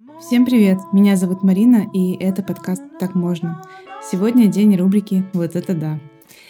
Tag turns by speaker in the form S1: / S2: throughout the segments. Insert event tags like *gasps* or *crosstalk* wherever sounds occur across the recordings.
S1: Всем привет! Меня зовут Марина, и это подкаст «Так можно». Сегодня день рубрики «Вот это да».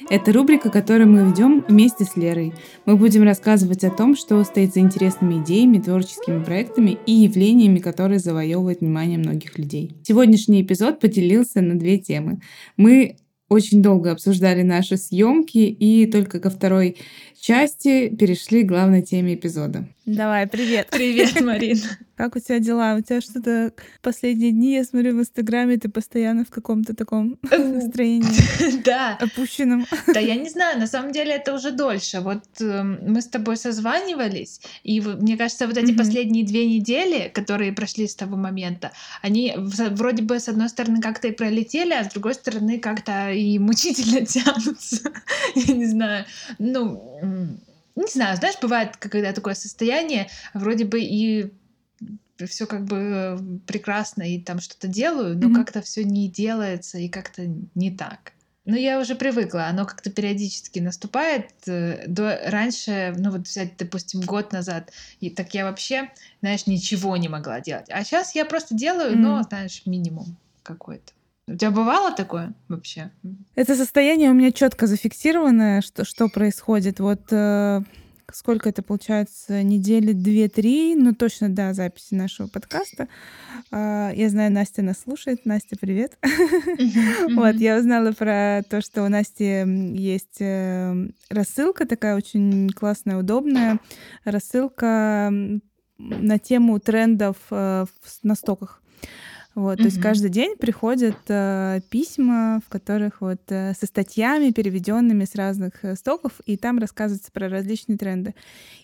S1: Это рубрика, которую мы ведем вместе с Лерой. Мы будем рассказывать о том, что стоит за интересными идеями, творческими проектами и явлениями, которые завоевывают внимание многих людей. Сегодняшний эпизод поделился на две темы. Мы очень долго обсуждали наши съемки и только ко второй части перешли к главной теме эпизода.
S2: Давай, привет.
S3: Привет, *laughs* Марин.
S2: Как у тебя дела? У тебя что-то последние дни, я смотрю в Инстаграме, ты постоянно в каком-то таком *laughs* настроении. *laughs*
S3: Да.
S2: Опущенном.
S3: Да, я не знаю, на самом деле это уже дольше. Вот эм, мы с тобой созванивались, и мне кажется, вот эти последние две недели, которые прошли с того момента, они вроде бы с одной стороны как-то и пролетели, а с другой стороны как-то и мучительно тянутся. Я не знаю. Ну, не знаю, знаешь, бывает, когда такое состояние, вроде бы и все как бы э, прекрасно и там что-то делаю, но mm-hmm. как-то все не делается и как-то не так. Но я уже привыкла, оно как-то периодически наступает. Э, до, раньше, ну вот взять, допустим, год назад, и так я вообще, знаешь, ничего не могла делать. А сейчас я просто делаю, mm-hmm. но, знаешь, минимум какой-то. У тебя бывало такое вообще?
S2: Это состояние у меня четко зафиксированное, что, что происходит. Вот э, сколько это получается, недели две-три, ну точно, да, записи нашего подкаста. Э, я знаю, Настя нас слушает. Настя, привет. Вот, я узнала про то, что у Насти есть э, рассылка такая очень классная, удобная. Рассылка на тему трендов э, на стоках. Вот, mm-hmm. То есть каждый день приходят э, письма, в которых вот э, со статьями, переведенными с разных э, стоков, и там рассказывается про различные тренды.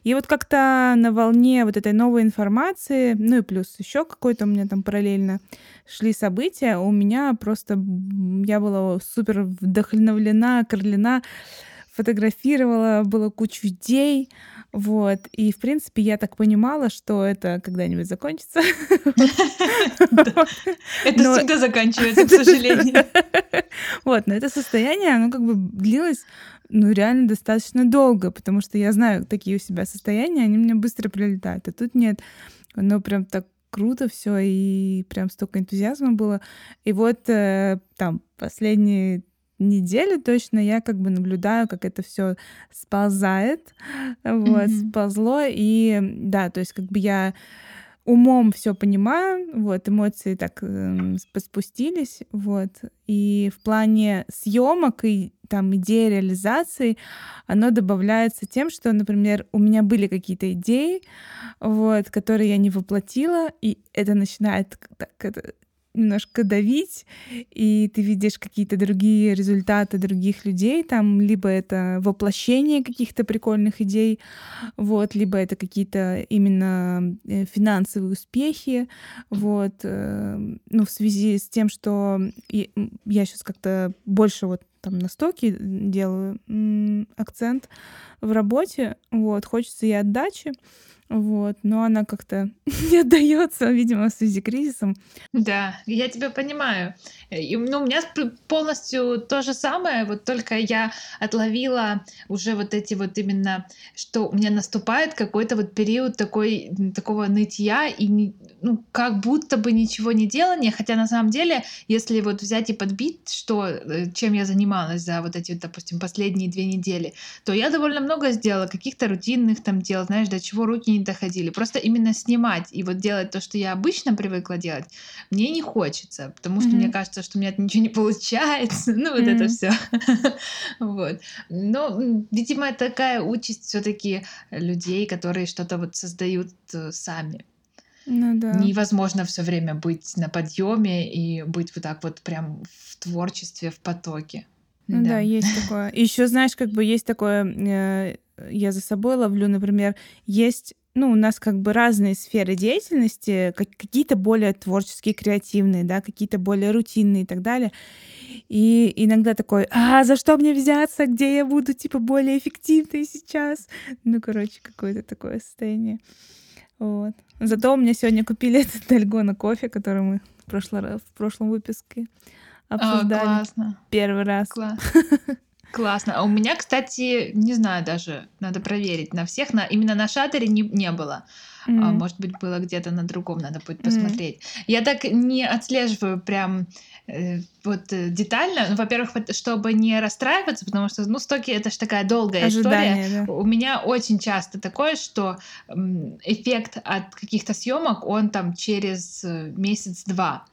S2: И вот как-то на волне вот этой новой информации, ну и плюс еще какой-то у меня там параллельно шли события, у меня просто я была супер вдохновлена, окрылена, фотографировала, было куча идей, вот. И, в принципе, я так понимала, что это когда-нибудь закончится. *laughs*
S3: Это всегда заканчивается, к *laughs* сожалению. *laughs*
S2: Вот, но это состояние, оно как бы длилось ну, реально достаточно долго, потому что я знаю такие у себя состояния, они мне быстро прилетают, а тут нет. Оно прям так круто все, и прям столько энтузиазма было. И вот э, там последние неделю точно я как бы наблюдаю, как это все сползает, вот, mm-hmm. сползло, и да, то есть как бы я умом все понимаю, вот, эмоции так э, спустились, вот, и в плане съемок и там идеи реализации, оно добавляется тем, что, например, у меня были какие-то идеи, вот, которые я не воплотила, и это начинает так, это, немножко давить, и ты видишь какие-то другие результаты других людей, там либо это воплощение каких-то прикольных идей, вот, либо это какие-то именно э, финансовые успехи, вот, э, ну, в связи с тем, что я сейчас как-то больше вот там на стоке делаю акцент в работе, вот, хочется и отдачи, вот, но она как-то *laughs* не отдается, видимо, в связи с кризисом.
S3: Да, я тебя понимаю. И, ну, у меня полностью то же самое, вот только я отловила уже вот эти вот именно, что у меня наступает какой-то вот период такой, такого нытья и ну, как будто бы ничего не делания, хотя на самом деле, если вот взять и подбить, что, э, чем я занималась за вот эти, допустим, последние две недели, то я довольно много сделала, каких-то рутинных там дел, знаешь, до чего руки не доходили. Просто именно снимать и вот делать то, что я обычно привыкла делать, мне не хочется, потому что mm-hmm. мне кажется, что у меня ничего не получается. *laughs* Ну, вот mm-hmm. это все. *laughs* вот. Но, видимо, такая участь все-таки людей, которые что-то вот создают э, сами.
S2: Ну да.
S3: Невозможно все время быть на подъеме и быть вот так вот прям в творчестве, в потоке.
S2: Ну да, да есть такое. Еще знаешь, как бы есть такое, э, я за собой ловлю, например, есть ну, у нас как бы разные сферы деятельности, какие-то более творческие, креативные, да, какие-то более рутинные и так далее. И иногда такой, а за что мне взяться, где я буду, типа, более эффективной сейчас? Ну, короче, какое-то такое состояние. Вот. Зато у меня сегодня купили *laughs* этот Дальгона кофе, который мы в, прошлый, в прошлом выпуске обсуждали.
S3: О, классно.
S2: Первый раз.
S3: Класс. *laughs* Классно. А у меня, кстати, не знаю даже, надо проверить на всех, на именно на шатере не, не было. Mm-hmm. А, может быть, было где-то на другом, надо будет посмотреть. Mm-hmm. Я так не отслеживаю прям э, вот э, детально. Ну, во-первых, чтобы не расстраиваться, потому что, ну, стоки это же такая долгая Ожидание, история. Да. У меня очень часто такое, что эффект от каких-то съемок, он там через э, месяц-два.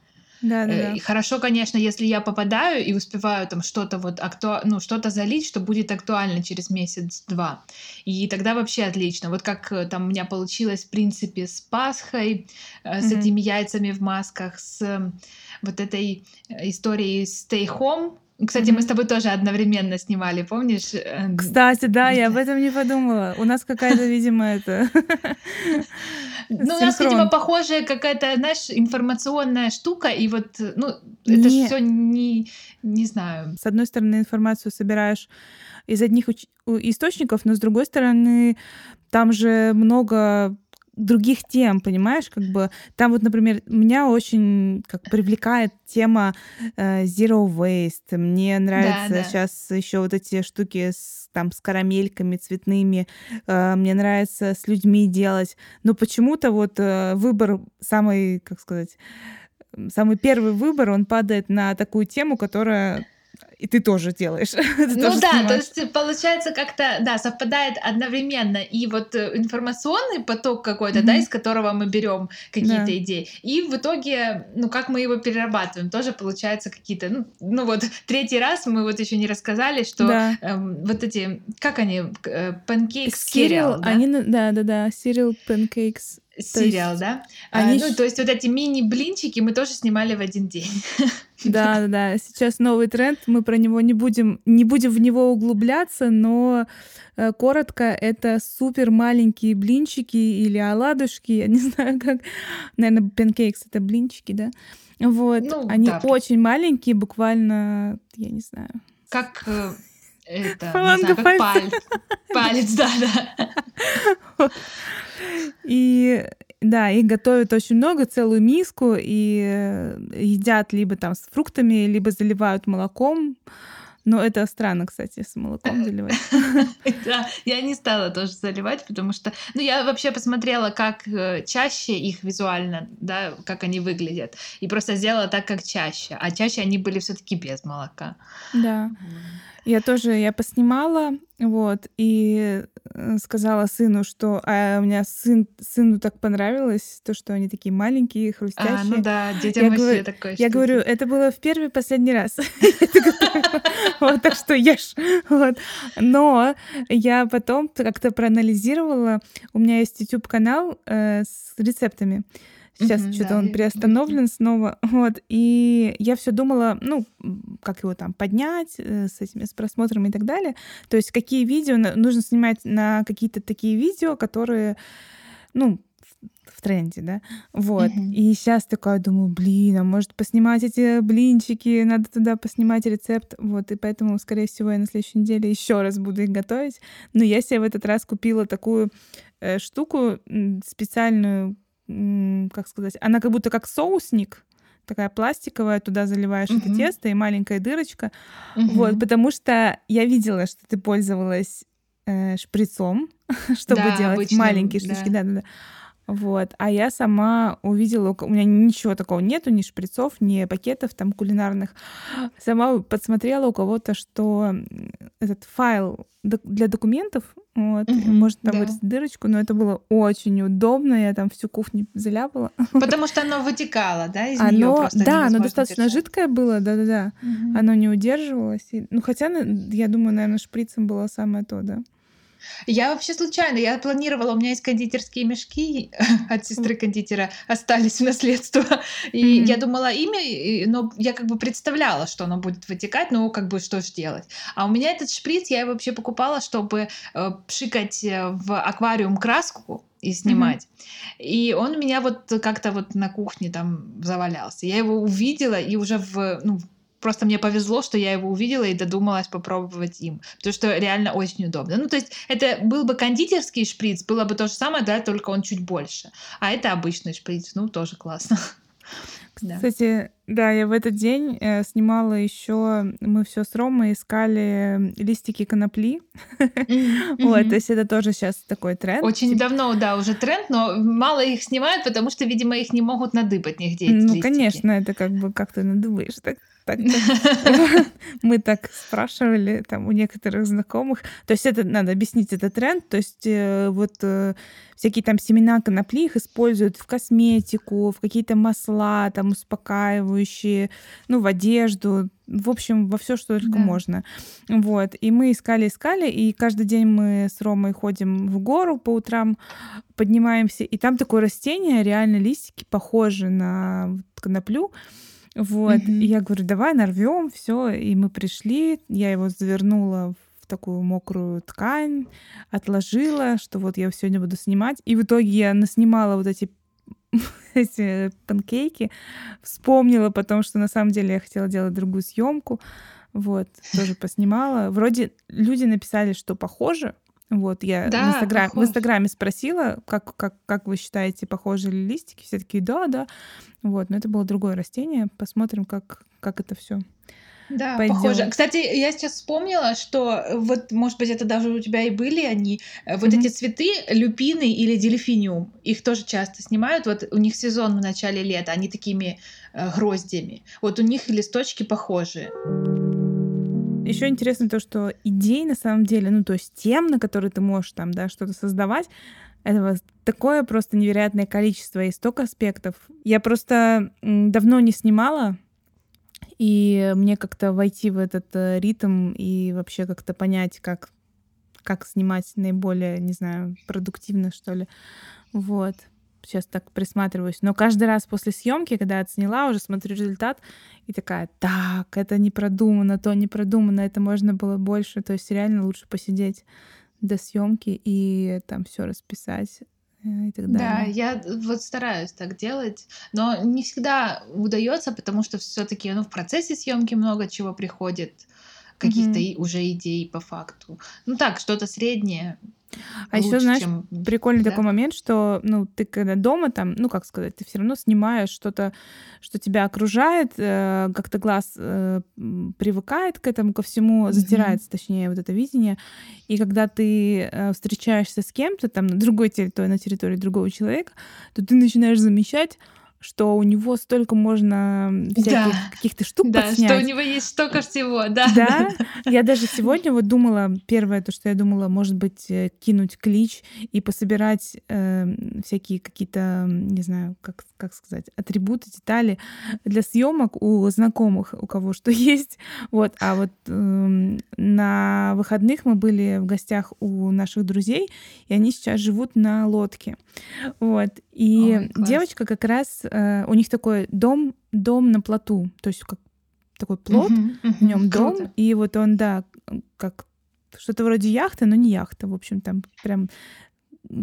S2: Да, да,
S3: да. И хорошо, конечно, если я попадаю и успеваю там что-то вот акту... ну, что-то залить, что будет актуально через месяц-два. И тогда вообще отлично. Вот как э, там у меня получилось, в принципе, с Пасхой, mm-hmm. с этими яйцами в масках, с вот этой историей Stay Home, кстати, mm-hmm. мы с тобой тоже одновременно снимали, помнишь?
S2: Кстати, да, я об этом не подумала. У нас какая-то, видимо, это... *laughs*
S3: Ну, у нас, видимо, похожая какая-то, знаешь, информационная штука, и вот, ну, это же все не, не знаю.
S2: С одной стороны, информацию собираешь из одних источников, но с другой стороны, там же много других тем, понимаешь, как бы там вот, например, меня очень как привлекает тема э, zero waste. Мне нравится да, да. сейчас еще вот эти штуки с там с карамельками цветными. Э, мне нравится с людьми делать, но почему-то вот э, выбор самый, как сказать, самый первый выбор, он падает на такую тему, которая и ты тоже делаешь. *laughs*
S3: ты ну тоже да, снимаешь. то есть получается как-то, да, совпадает одновременно и вот э, информационный поток какой-то, mm-hmm. да, из которого мы берем какие-то да. идеи, и в итоге, ну как мы его перерабатываем, тоже получается какие-то, ну, ну вот *laughs* третий раз мы вот еще не рассказали, что да. эм, вот эти, как они, э, pancakes cereal,
S2: да? Они, да, да, да, cereal pancakes
S3: сериал, да? А, они... А, ну, то есть вот эти мини-блинчики мы тоже снимали в один день.
S2: Да, да, да. Сейчас новый тренд. Мы про него не будем, не будем в него углубляться, но э, коротко это супер маленькие блинчики или оладушки, я не *laughs* знаю как, наверное, панкейкс это блинчики, да? Вот, ну, они да. очень маленькие, буквально, я не знаю.
S3: Как э, это, не знаю, как палец. Палец, да, да.
S2: И да, их готовят очень много, целую миску, и э, едят либо там с фруктами, либо заливают молоком. Но это странно, кстати, с молоком заливать. *laughs*
S3: Да, я не стала тоже заливать, потому что... Ну, я вообще посмотрела, как э, чаще их визуально, да, как они выглядят. И просто сделала так, как чаще. А чаще они были все таки без молока.
S2: Да. Я тоже, я поснимала, вот, и э, сказала сыну, что а у меня сын, сыну так понравилось, то, что они такие маленькие, хрустящие. А,
S3: ну да, детям я вообще говорю, такое.
S2: Я говорю, это было в первый и последний раз. *laughs* Вот, так что ешь. Вот. Но я потом как-то проанализировала, у меня есть YouTube-канал э, с рецептами. Сейчас mm-hmm, что-то да, он приостановлен снова. *laughs* Вот. И я все думала, ну, как его там поднять э, с этими с просмотрами и так далее. То есть какие видео нужно снимать на какие-то такие видео, которые, ну, в тренде, да, вот. Mm-hmm. И сейчас такая думаю, блин, а может поснимать эти блинчики, надо туда поснимать рецепт, вот. И поэтому, скорее всего, я на следующей неделе еще раз буду их готовить. Но я себе в этот раз купила такую э, штуку специальную, как сказать, она как будто как соусник, такая пластиковая, туда заливаешь uh-huh. это тесто и маленькая дырочка. Uh-huh. Вот, потому что я видела, что ты пользовалась э, шприцом, *laughs* чтобы да, делать обычным, маленькие штучки. Да. Вот. А я сама увидела, у меня ничего такого нету, ни шприцов, ни пакетов там кулинарных. *gasps* Сама подсмотрела у кого-то, что этот файл для документов, вот, угу, можно там да. вырезать дырочку, но это было очень удобно, я там всю кухню заляпала. *laughs*
S3: Потому что оно вытекало, да, из
S2: оно,
S3: нее просто
S2: Да, оно достаточно держать. жидкое было, да-да-да. Угу. Оно не удерживалось. И, ну, хотя, я думаю, наверное, шприцем было самое то, да.
S3: Я вообще случайно, я планировала, у меня есть кондитерские мешки *laughs* от сестры кондитера, остались в наследство. И mm-hmm. я думала имя, но я как бы представляла, что оно будет вытекать, ну как бы что же делать. А у меня этот шприц я вообще покупала, чтобы э, пшикать э, в аквариум краску, и снимать. Mm-hmm. И он у меня вот как-то вот на кухне там завалялся. Я его увидела и уже в, ну, просто мне повезло, что я его увидела и додумалась попробовать им, потому что реально очень удобно. Ну, то есть это был бы кондитерский шприц, было бы то же самое, да, только он чуть больше. А это обычный шприц, ну, тоже классно. *laughs*
S2: Кстати, Да, я в этот день э, снимала еще, мы все с Ромой искали листики конопли. *laughs* Вот, то есть это тоже сейчас такой тренд.
S3: Очень типа давно, да, уже тренд, но мало их снимают, потому что, видимо, их не могут надыбать нигде.
S2: Ну, конечно, это как бы как ты надыбаешь так так *laughs* мы так спрашивали там у некоторых знакомых. То есть это надо объяснить этот тренд. То есть э, вот э, всякие там семена конопли их используют в косметику, в какие-то масла там успокаивающие, ну в одежду, в общем, во все, что только да. можно. Вот. И мы искали, искали, и каждый день мы с Ромой ходим в гору по утрам, поднимаемся, и там такое растение, реально листики похожи на коноплю. Вот. Mm-hmm. И я говорю, давай нарвем, все. И мы пришли, я его завернула в такую мокрую ткань, отложила, что вот я сегодня буду снимать. И в итоге я наснимала вот эти *laughs* эти панкейки, вспомнила потом, что на самом деле я хотела делать другую съемку, вот, тоже поснимала. Вроде люди написали, что похоже, вот, я да, в, Инстаграм, в Инстаграме спросила, как, как, как вы считаете, похожи ли листики? Все такие, да, да. Вот, но это было другое растение. Посмотрим, как, как это все.
S3: Да, пойдёт. похоже. Кстати, я сейчас вспомнила, что вот, может быть, это даже у тебя и были они. Э, вот mm-hmm. эти цветы, люпины или дельфиниум, их тоже часто снимают. Вот у них сезон в начале лета, они такими э, гроздями. Вот у них листочки похожие.
S2: Еще интересно то, что идей на самом деле, ну то есть тем, на которые ты можешь там, да, что-то создавать, этого такое просто невероятное количество и столько аспектов. Я просто давно не снимала, и мне как-то войти в этот э, ритм и вообще как-то понять, как, как снимать наиболее, не знаю, продуктивно, что ли. Вот сейчас так присматриваюсь. Но каждый раз после съемки, когда отсняла, уже смотрю результат и такая, так, это не продумано, то не продумано, это можно было больше. То есть реально лучше посидеть до съемки и там все расписать э, и так далее.
S3: Да, я вот стараюсь так делать, но не всегда удается, потому что все-таки ну, в процессе съемки много чего приходит, каких-то mm-hmm. уже идей по факту. Ну так, что-то среднее
S2: а еще, знаешь, чем... прикольный да? такой момент, что, ну, ты когда дома там, ну, как сказать, ты все равно снимаешь что-то, что тебя окружает, э, как-то глаз э, привыкает к этому, ко всему, затирается, mm-hmm. точнее, вот это видение. И когда ты э, встречаешься с кем-то там на другой территории, на территории другого человека, то ты начинаешь замечать, что у него столько можно всяких да. каких-то штук
S3: да,
S2: подснять.
S3: что у него есть столько всего, да.
S2: Да, *laughs* я даже сегодня вот думала, первое то, что я думала, может быть, э, кинуть клич и пособирать э, всякие какие-то, не знаю, как, как сказать, атрибуты, детали для съемок у знакомых, у кого что *laughs* есть. Вот, а вот э, на выходных мы были в гостях у наших друзей, и они сейчас живут на лодке. Вот, и Ой, девочка как раз э, у них такой дом, дом на плоту, то есть как такой плот, uh-huh, uh-huh, в нем дом, и вот он, да, как что-то вроде яхты, но не яхта, в общем, там прям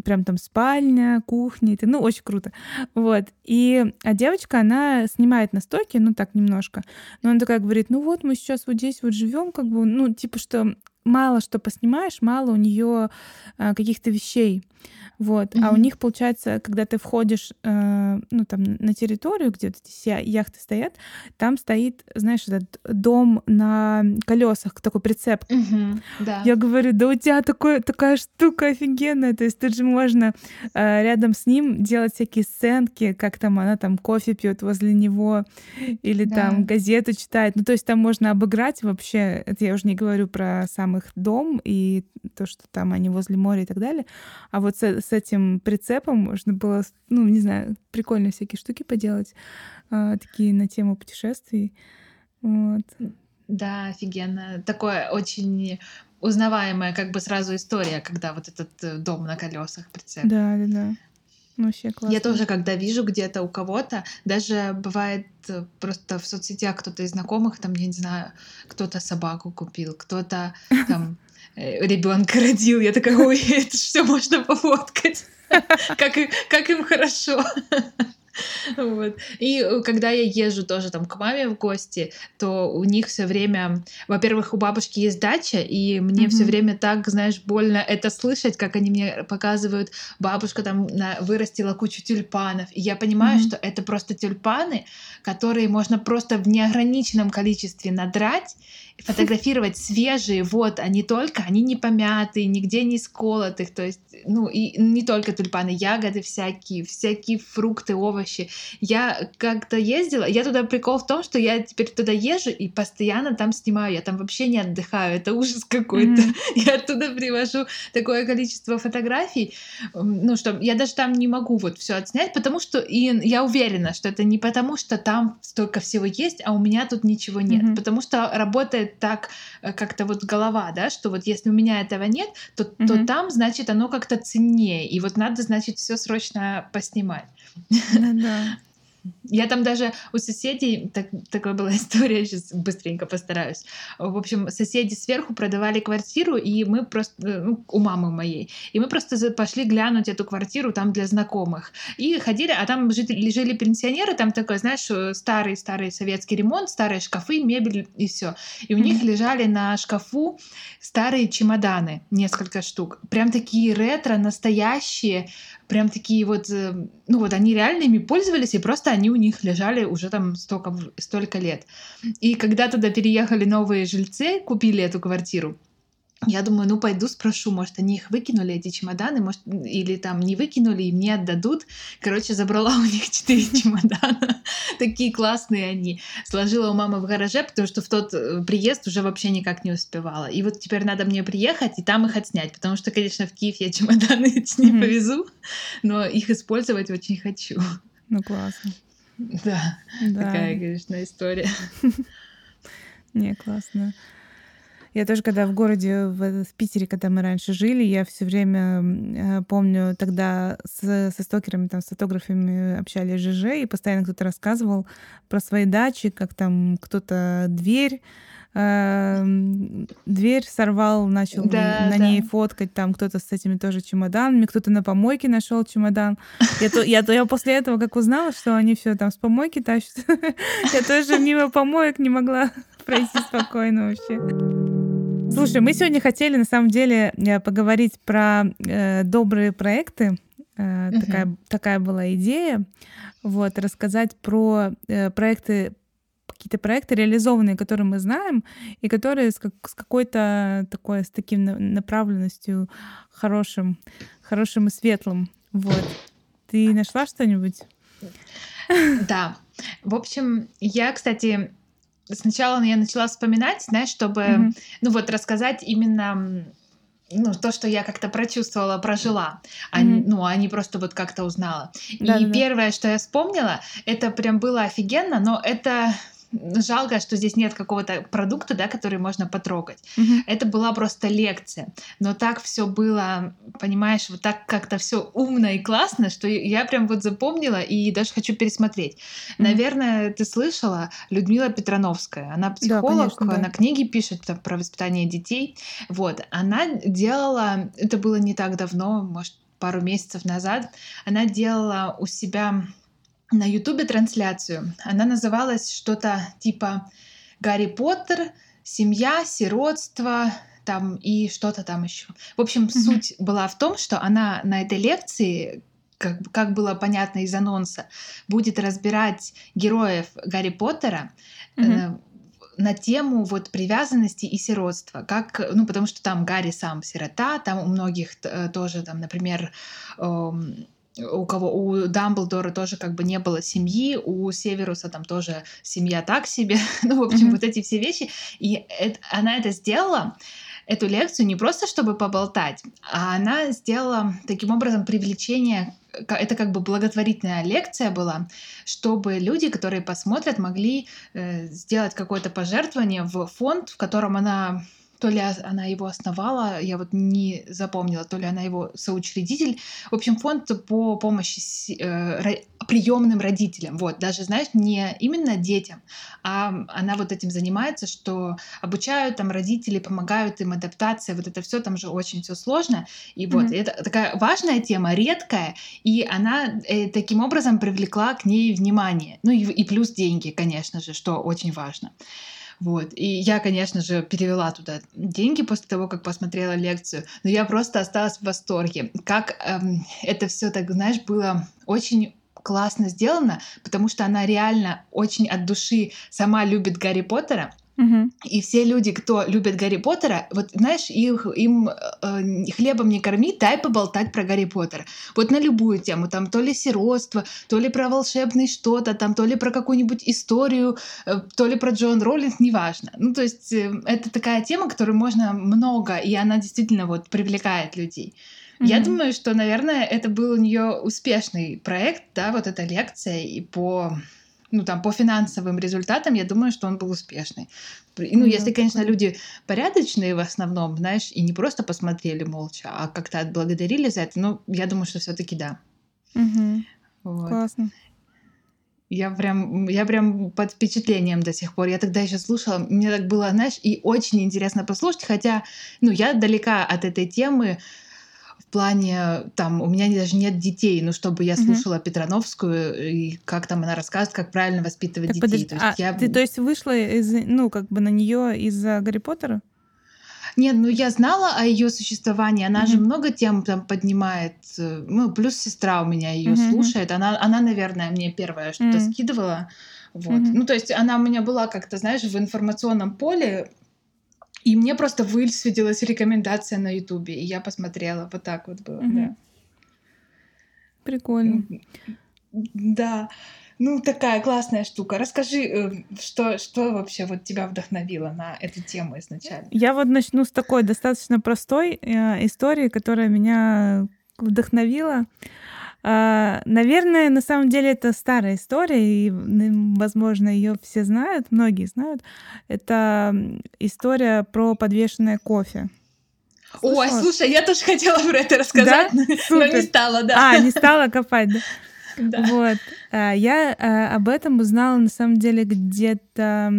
S2: прям там спальня, кухня, это, ну, очень круто. Вот. И, а девочка, она снимает на стойке, ну, так немножко, но она такая говорит, ну вот, мы сейчас вот здесь вот живем, как бы, ну, типа, что мало что поснимаешь, мало у нее а, каких-то вещей. Вот. Mm-hmm. А у них, получается, когда ты входишь э, ну, там, на территорию, где вот эти все яхты стоят, там стоит, знаешь, этот дом на колесах, такой прицеп.
S3: Mm-hmm. Да.
S2: Я говорю, да у тебя такой, такая штука офигенная. То есть тут же можно э, рядом с ним делать всякие сценки, как там она там кофе пьет возле него или да. там газету читает. Ну, то есть там можно обыграть вообще. Это я уже не говорю про сам их дом и то, что там они возле моря и так далее. А вот с, с этим прицепом можно было, ну, не знаю, прикольные всякие штуки поделать, а, такие на тему путешествий. Вот.
S3: Да, офигенно. Такое очень узнаваемая как бы сразу история, когда вот этот э, дом на колесах прицеп.
S2: Да, да, да. Ну, вообще классно.
S3: Я тоже, когда вижу где-то у кого-то, даже бывает э, просто в соцсетях кто-то из знакомых, там, я не знаю, кто-то собаку купил, кто-то *laughs* там Э, ребенка родил. Я такая, ой, *laughs* это все можно *laughs* пофоткать. Как, как им хорошо. *laughs* Вот. И э, когда я езжу тоже там к маме в гости, то у них все время, во-первых, у бабушки есть дача, и мне mm-hmm. все время так, знаешь, больно это слышать, как они мне показывают, бабушка там на, вырастила кучу тюльпанов, и я понимаю, mm-hmm. что это просто тюльпаны, которые можно просто в неограниченном количестве надрать, фотографировать свежие, вот, они только, они не помятые, нигде не сколотых, то есть, ну, и не только тюльпаны, ягоды всякие, всякие фрукты, овощи. Я как-то ездила, я туда прикол в том, что я теперь туда езжу и постоянно там снимаю, я там вообще не отдыхаю, это ужас какой-то. Mm-hmm. *laughs* Я оттуда привожу такое количество фотографий, ну, что я даже там не могу вот все отснять, потому что, и я уверена, что это не потому, что там столько всего есть, а у меня тут ничего нет, mm-hmm. потому что работает так э, как-то вот голова, да, что вот если у меня этого нет, то, mm-hmm. то там, значит, оно как-то ценнее, и вот надо, значит, все срочно поснимать.
S2: Да.
S3: Я там даже у соседей, так, такая была *laughs* история, сейчас быстренько постараюсь. В общем, соседи сверху продавали квартиру, и мы просто, э, ну, у мамы моей, и мы просто пошли глянуть эту квартиру там для знакомых. И ходили, а там жили, жили пенсионеры, там такой, знаешь, старый-старый советский ремонт, старые шкафы, мебель и все. И у mm-hmm. них лежали на шкафу старые чемоданы, несколько штук. Прям такие ретро, настоящие, прям такие вот, э, ну вот они реально ими пользовались, и просто они у них лежали уже там столько, столько лет. И когда туда переехали новые жильцы, купили эту квартиру, я думаю, ну пойду спрошу, может, они их выкинули, эти чемоданы, может, или там не выкинули и мне отдадут. Короче, забрала *laughs* у них четыре *laughs* чемодана. Такие классные они. Сложила у мамы в гараже, потому что в тот э, приезд уже вообще никак не успевала. И вот теперь надо мне приехать и там их отснять, потому что, конечно, в Киев я чемоданы *laughs* не повезу, но их использовать очень хочу.
S2: Ну, классно.
S3: Да, такая, конечно, история.
S2: Не, классно. Я тоже, когда в городе, в, в Питере, когда мы раньше жили, я все время э, помню, тогда с, со стокерами, там, с фотографами общались ЖЖ, и постоянно кто-то рассказывал про свои дачи, как там кто-то дверь э, дверь сорвал, начал да, на да. ней фоткать, там кто-то с этими тоже чемоданами, кто-то на помойке нашел чемодан. Я, то, я, то, я после этого, как узнала, что они все там с помойки тащат, *laughs* я тоже мимо помоек не могла *laughs* пройти спокойно вообще. Слушай, мы сегодня хотели на самом деле э, поговорить про э, добрые проекты. Э, uh такая, такая была идея. Вот, рассказать про э, проекты, какие-то проекты реализованные, которые мы знаем, и которые с, как, с какой-то такой, с таким направленностью хорошим, хорошим и светлым. Вот. Ты нашла что-нибудь?
S3: Да. В общем, я, кстати, сначала я начала вспоминать, знаешь, чтобы, mm-hmm. ну вот, рассказать именно ну, то, что я как-то прочувствовала, прожила, а, mm-hmm. ну, а не просто вот как-то узнала. Да, и да, первое, что я вспомнила, это прям было офигенно, но это жалко, что здесь нет какого-то продукта, да, который можно потрогать. Mm-hmm. Это была просто лекция. Но так все было, понимаешь, вот так как-то все умно и классно, что я прям вот запомнила и даже хочу пересмотреть. Mm-hmm. Наверное, ты слышала Людмила Петрановская. Она психолог, да, конечно, да. она книги пишет там, про воспитание детей. Вот, она делала, это было не так давно, может, пару месяцев назад, она делала у себя на Ютубе трансляцию. Она называлась что-то типа «Гарри Поттер», «Семья», «Сиротство», там и что-то там еще. В общем, mm-hmm. суть была в том, что она на этой лекции, как, как было понятно из анонса, будет разбирать героев Гарри Поттера. Mm-hmm. Э, на тему вот привязанности и сиротства, как, ну, потому что там Гарри сам сирота, там у многих э, тоже, там, например, э, у кого у Дамблдора тоже как бы не было семьи, у Северуса там тоже семья так себе. *laughs* ну, в общем, mm-hmm. вот эти все вещи. И это, она это сделала, эту лекцию не просто чтобы поболтать, а она сделала таким образом привлечение это как бы благотворительная лекция была, чтобы люди, которые посмотрят, могли э, сделать какое-то пожертвование в фонд, в котором она то ли она его основала, я вот не запомнила, то ли она его соучредитель. В общем, фонд по помощи э, приемным родителям. Вот, даже, знаешь, не именно детям, а она вот этим занимается, что обучают там родители, помогают им адаптация, вот это все там же очень все сложно. И вот, mm-hmm. это такая важная тема, редкая, и она э, таким образом привлекла к ней внимание. Ну и, и плюс деньги, конечно же, что очень важно. Вот. И я, конечно же, перевела туда деньги после того, как посмотрела лекцию, но я просто осталась в восторге. Как эм, это все так, знаешь, было очень классно сделано, потому что она реально очень от души сама любит Гарри Поттера, и все люди, кто любит Гарри Поттера, вот знаешь, их, им э, хлебом не корми, дай поболтать про Гарри Поттера. Вот на любую тему, там то ли сиротство, то ли про волшебный что-то, там то ли про какую-нибудь историю, э, то ли про Джон Роллинг, неважно. Ну, то есть э, это такая тема, которую можно много, и она действительно вот привлекает людей. Mm-hmm. Я думаю, что, наверное, это был у нее успешный проект, да, вот эта лекция, и по ну, там, по финансовым результатам, я думаю, что он был успешный. Ну, mm если, конечно, люди порядочные в основном, знаешь, и не просто посмотрели молча, а как-то отблагодарили за это, ну, я думаю, что все таки да.
S2: mm Вот. Классно.
S3: Я прям, я прям под впечатлением до сих пор. Я тогда еще слушала, мне так было, знаешь, и очень интересно послушать, хотя, ну, я далека от этой темы, плане, там, у меня даже нет детей, но чтобы я слушала угу. Петрановскую, и как там она рассказывает, как правильно воспитывать так, детей. Подожди,
S2: то есть а я... ты, то есть, вышла из, ну, как бы на нее из-за Гарри Поттера?
S3: Нет, ну я знала о ее существовании. Она mm-hmm. же много тем там поднимает. Э, ну, плюс сестра у меня ее mm-hmm. слушает. Она, она, наверное, мне первое что-то mm-hmm. скидывала. Вот. Mm-hmm. Ну, то есть она у меня была как-то, знаешь, в информационном поле и мне просто высветилась рекомендация на Ютубе, и я посмотрела. Вот так вот было, угу. да.
S2: Прикольно.
S3: Да. Ну, такая классная штука. Расскажи, э, что, что вообще вот тебя вдохновило на эту тему изначально?
S2: Я вот начну с такой достаточно простой э, истории, которая меня вдохновила. Наверное, на самом деле это старая история, и, возможно, ее все знают, многие знают. Это история про подвешенное кофе.
S3: Слышала? Ой, слушай, я тоже хотела про это рассказать, да? но не стала, да.
S2: А, не стала копать, да? Да. Вот. А, я а, об этом узнала, на самом деле, где-то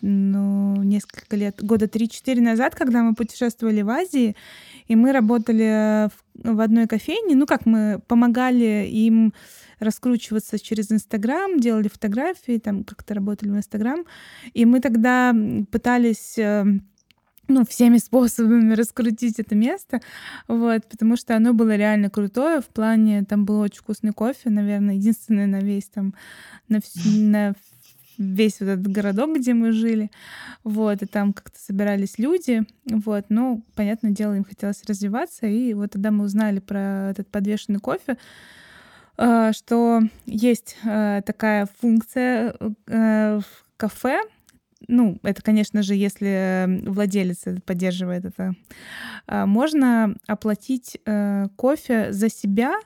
S2: ну, несколько лет, года 3-4 назад, когда мы путешествовали в Азии, и мы работали в, в одной кофейне, ну как мы помогали им раскручиваться через Инстаграм, делали фотографии, там как-то работали в Инстаграм, и мы тогда пытались э, ну, всеми *laughs* способами раскрутить это место, вот, потому что оно было реально крутое. В плане, там был очень вкусный кофе, наверное, единственный на весь там, на, на весь вот этот городок, где мы жили, вот, и там как-то собирались люди, вот, ну, понятное дело, им хотелось развиваться, и вот тогда мы узнали про этот подвешенный кофе, э, что есть э, такая функция э, в кафе, ну, это, конечно же, если владелец поддерживает это, можно оплатить кофе за себя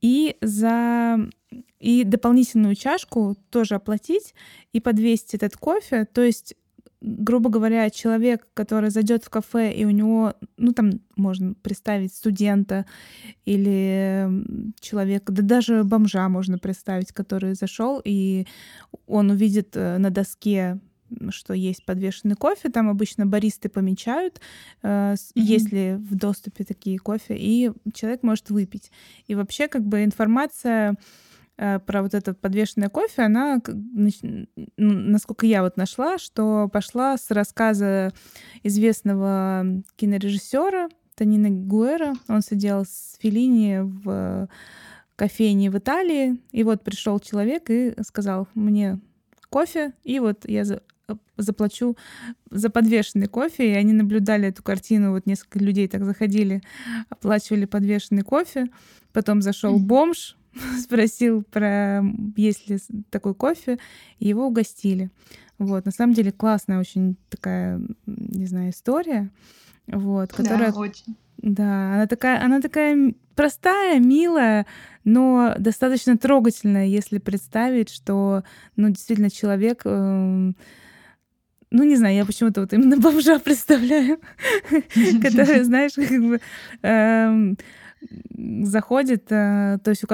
S2: и за и дополнительную чашку тоже оплатить и подвесить этот кофе. То есть грубо говоря, человек, который зайдет в кафе, и у него, ну там можно представить студента или человека, да даже бомжа можно представить, который зашел, и он увидит э, на доске что есть подвешенный кофе, там обычно баристы помечают, э, mm-hmm. есть ли в доступе такие кофе, и человек может выпить. И вообще как бы информация Э, про вот этот подвешенный кофе, она, насколько я вот нашла, что пошла с рассказа известного кинорежиссера Танина Гуэра. Он сидел с Филини в кофейне в Италии, и вот пришел человек и сказал мне кофе, и вот я заплачу за подвешенный кофе, и они наблюдали эту картину, вот несколько людей так заходили, оплачивали подвешенный кофе, потом зашел бомж, *laughs* спросил про есть ли такой кофе, и его угостили. Вот, на самом деле классная очень такая, не знаю, история, вот, которая...
S3: Да, очень.
S2: Да, она такая, она такая простая, милая, но достаточно трогательная, если представить, что, ну, действительно, человек э, ну, не знаю, я почему-то вот именно *laughs* бомжа представляю, *laughs* который, знаешь, как бы эм, заходит, э, то есть,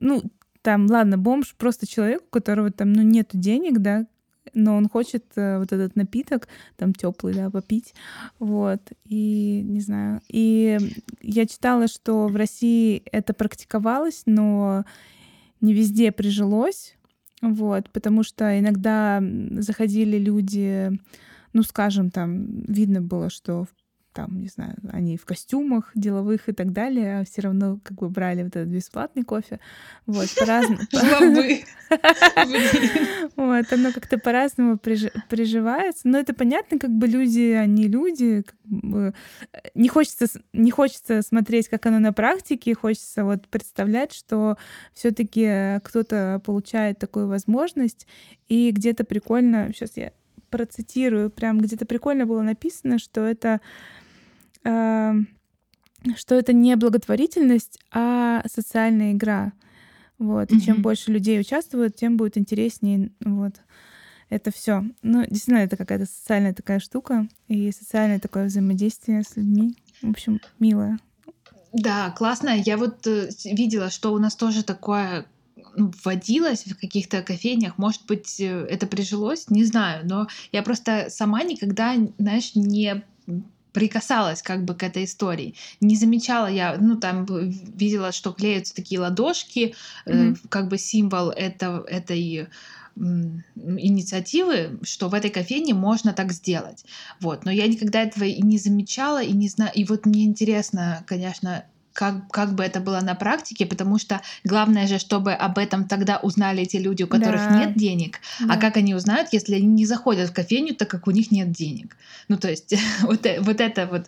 S2: ну, там, ладно, бомж просто человек, у которого там, ну, нету денег, да, но он хочет э, вот этот напиток, там теплый, да, попить, вот, и не знаю. И я читала, что в России это практиковалось, но не везде прижилось, вот, потому что иногда заходили люди, ну, скажем, там видно было, что там, не знаю, они в костюмах деловых и так далее, а все равно как бы брали вот этот бесплатный кофе. Вот, по-разному. *laughs* *laughs* Вот, оно как-то по-разному приживается. Но это понятно, как бы люди, они люди. Не хочется, не хочется смотреть, как оно на практике, хочется вот представлять, что все таки кто-то получает такую возможность, и где-то прикольно, сейчас я процитирую, прям где-то прикольно было написано, что это что это не благотворительность, а социальная игра. Вот. И чем больше людей участвуют, тем будет интереснее. Вот. Это все. Ну, действительно, это какая-то социальная такая штука и социальное такое взаимодействие с людьми. В общем, милое.
S3: Да, классно. Я вот э, видела, что у нас тоже такое ну, вводилось в каких-то кофейнях. Может быть, э, это прижилось, не знаю. Но я просто сама никогда, знаешь, не прикасалась как бы к этой истории. Не замечала я, ну там видела, что клеются такие ладошки, mm-hmm. э, как бы символ это, этой инициативы, что в этой кофейне можно так сделать. Вот. Но я никогда этого и не замечала, и не знаю. И вот мне интересно, конечно, как, как бы это было на практике, потому что главное же, чтобы об этом тогда узнали те люди, у которых да. нет денег. А да. А как они узнают, если они не заходят в кофейню, так как у них нет денег? Ну, то есть *laughs* вот, э, вот это вот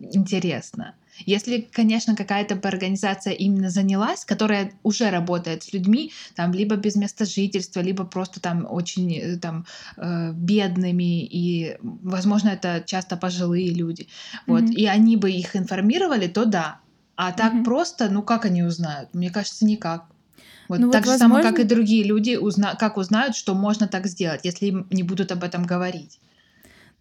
S3: интересно. Если, конечно, какая-то бы организация именно занялась, которая уже работает с людьми, там, либо без места жительства, либо просто там очень э, там, э, бедными, и, возможно, это часто пожилые люди, вот, mm-hmm. и они бы их информировали, то да, а так угу. просто, ну как они узнают? Мне кажется, никак. Вот ну, так вот, же возможно... самое, как и другие люди, узна... как узнают, что можно так сделать, если им не будут об этом говорить.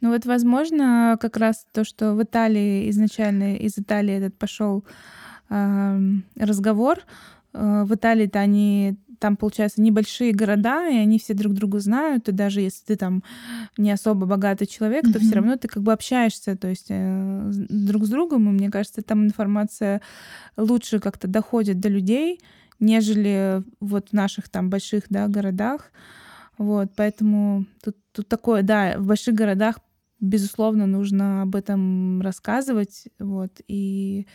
S2: Ну вот, возможно, как раз то, что в Италии изначально из Италии этот пошел э, разговор. Э, в Италии-то они там, получается, небольшие города, и они все друг друга знают, и даже если ты там не особо богатый человек, mm-hmm. то все равно ты как бы общаешься, то есть э, друг с другом, и мне кажется, там информация лучше как-то доходит до людей, нежели вот в наших там больших, да, городах. Вот, поэтому тут, тут такое, да, в больших городах, безусловно, нужно об этом рассказывать, вот, и